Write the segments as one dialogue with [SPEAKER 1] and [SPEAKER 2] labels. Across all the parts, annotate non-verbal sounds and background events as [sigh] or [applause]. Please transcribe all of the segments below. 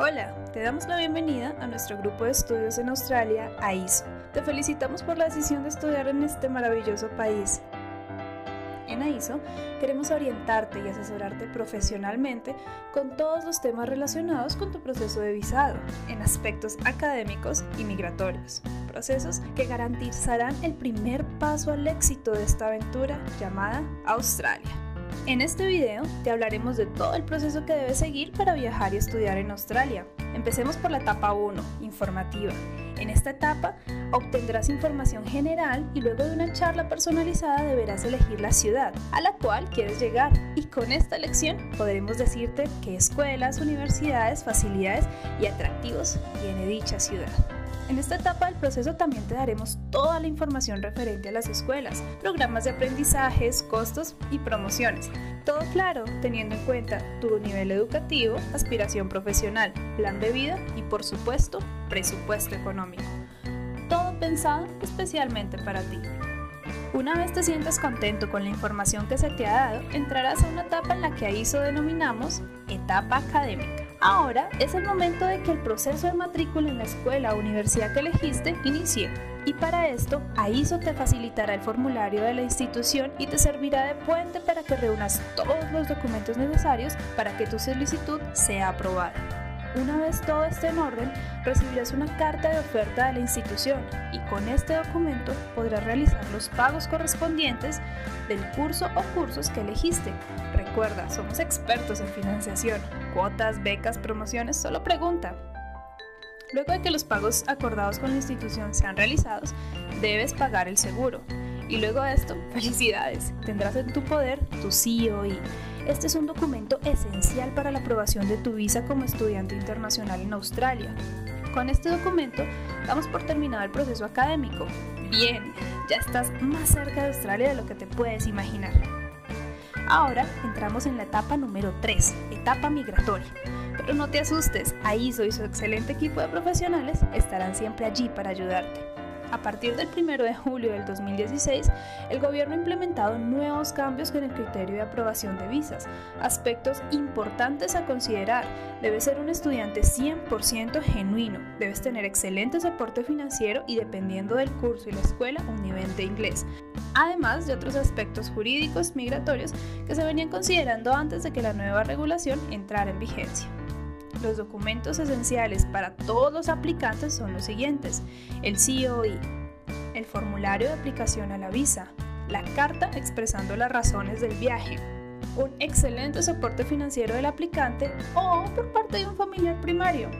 [SPEAKER 1] Hola, te damos la bienvenida a nuestro grupo de estudios en Australia, AISO. Te felicitamos por la decisión de estudiar en este maravilloso país. En AISO queremos orientarte y asesorarte profesionalmente con todos los temas relacionados con tu proceso de visado, en aspectos académicos y migratorios, procesos que garantizarán el primer paso al éxito de esta aventura llamada Australia. En este video te hablaremos de todo el proceso que debes seguir para viajar y estudiar en Australia. Empecemos por la etapa 1, informativa. En esta etapa obtendrás información general y luego de una charla personalizada deberás elegir la ciudad a la cual quieres llegar. Y con esta elección podremos decirte qué escuelas, universidades, facilidades y atractivos tiene dicha ciudad. En esta etapa del proceso también te daremos toda la información referente a las escuelas, programas de aprendizajes, costos y promociones. Todo claro, teniendo en cuenta tu nivel educativo, aspiración profesional, plan de vida y por supuesto, presupuesto económico. Todo pensado especialmente para ti. Una vez te sientas contento con la información que se te ha dado, entrarás a una etapa en la que a ISO denominamos etapa académica. Ahora es el momento de que el proceso de matrícula en la escuela o universidad que elegiste inicie. Y para esto, AISO te facilitará el formulario de la institución y te servirá de puente para que reúnas todos los documentos necesarios para que tu solicitud sea aprobada. Una vez todo esté en orden, recibirás una carta de oferta de la institución y con este documento podrás realizar los pagos correspondientes del curso o cursos que elegiste. Recuerda, somos expertos en financiación, cuotas, becas, promociones, solo pregunta. Luego de que los pagos acordados con la institución sean realizados, debes pagar el seguro. Y luego de esto, [laughs] felicidades, tendrás en tu poder tu COI este es un documento esencial para la aprobación de tu visa como estudiante internacional en Australia. Con este documento damos por terminado el proceso académico. Bien, ya estás más cerca de Australia de lo que te puedes imaginar. Ahora entramos en la etapa número 3, etapa migratoria. Pero no te asustes, AISO y su excelente equipo de profesionales estarán siempre allí para ayudarte. A partir del 1 de julio del 2016, el gobierno ha implementado nuevos cambios con el criterio de aprobación de visas. Aspectos importantes a considerar. Debes ser un estudiante 100% genuino. Debes tener excelente soporte financiero y dependiendo del curso y la escuela, un nivel de inglés. Además de otros aspectos jurídicos migratorios que se venían considerando antes de que la nueva regulación entrara en vigencia. Los documentos esenciales para todos los aplicantes son los siguientes. El COI, el formulario de aplicación a la visa, la carta expresando las razones del viaje, un excelente soporte financiero del aplicante o por parte de un familiar primario,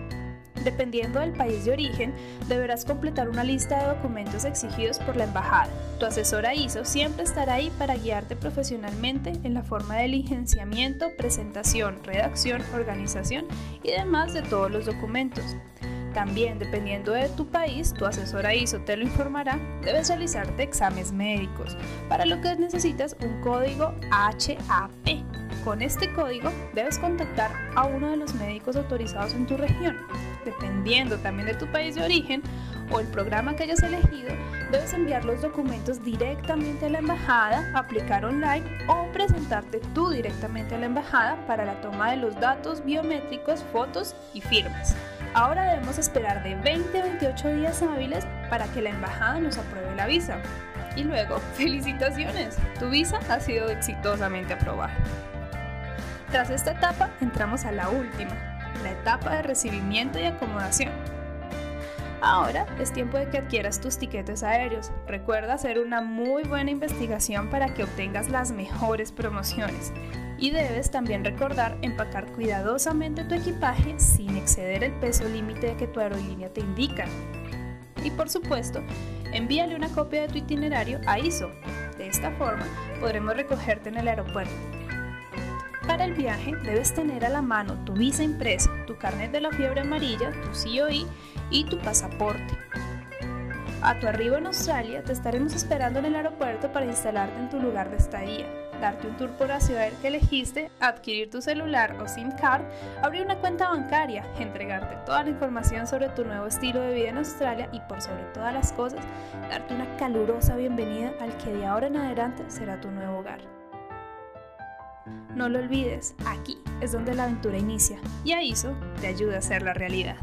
[SPEAKER 1] Dependiendo del país de origen, deberás completar una lista de documentos exigidos por la embajada. Tu asesora ISO siempre estará ahí para guiarte profesionalmente en la forma de licenciamiento, presentación, redacción, organización y demás de todos los documentos. También, dependiendo de tu país, tu asesora ISO te lo informará, debes realizarte exámenes médicos, para lo que necesitas un código HAP. Con este código debes contactar a uno de los médicos autorizados en tu región dependiendo también de tu país de origen o el programa que hayas elegido, debes enviar los documentos directamente a la embajada, aplicar online o presentarte tú directamente a la embajada para la toma de los datos biométricos, fotos y firmas. Ahora debemos esperar de 20 a 28 días hábiles para que la embajada nos apruebe la visa. Y luego, [laughs] felicitaciones, tu visa ha sido exitosamente aprobada. Tras esta etapa, entramos a la última, la etapa de recibimiento y acomodación. Ahora es tiempo de que adquieras tus tiquetes aéreos. Recuerda hacer una muy buena investigación para que obtengas las mejores promociones. Y debes también recordar empacar cuidadosamente tu equipaje sin exceder el peso límite que tu aerolínea te indica. Y por supuesto, envíale una copia de tu itinerario a ISO. De esta forma, podremos recogerte en el aeropuerto. Para el viaje debes tener a la mano tu visa impresa, tu carnet de la fiebre amarilla, tu COI y tu pasaporte. A tu arribo en Australia te estaremos esperando en el aeropuerto para instalarte en tu lugar de estadía, darte un tour por la ciudad que elegiste, adquirir tu celular o SIM card, abrir una cuenta bancaria, entregarte toda la información sobre tu nuevo estilo de vida en Australia y por sobre todas las cosas, darte una calurosa bienvenida al que de ahora en adelante será tu nuevo hogar. No lo olvides, aquí es donde la aventura inicia y AISO te ayuda a hacer la realidad.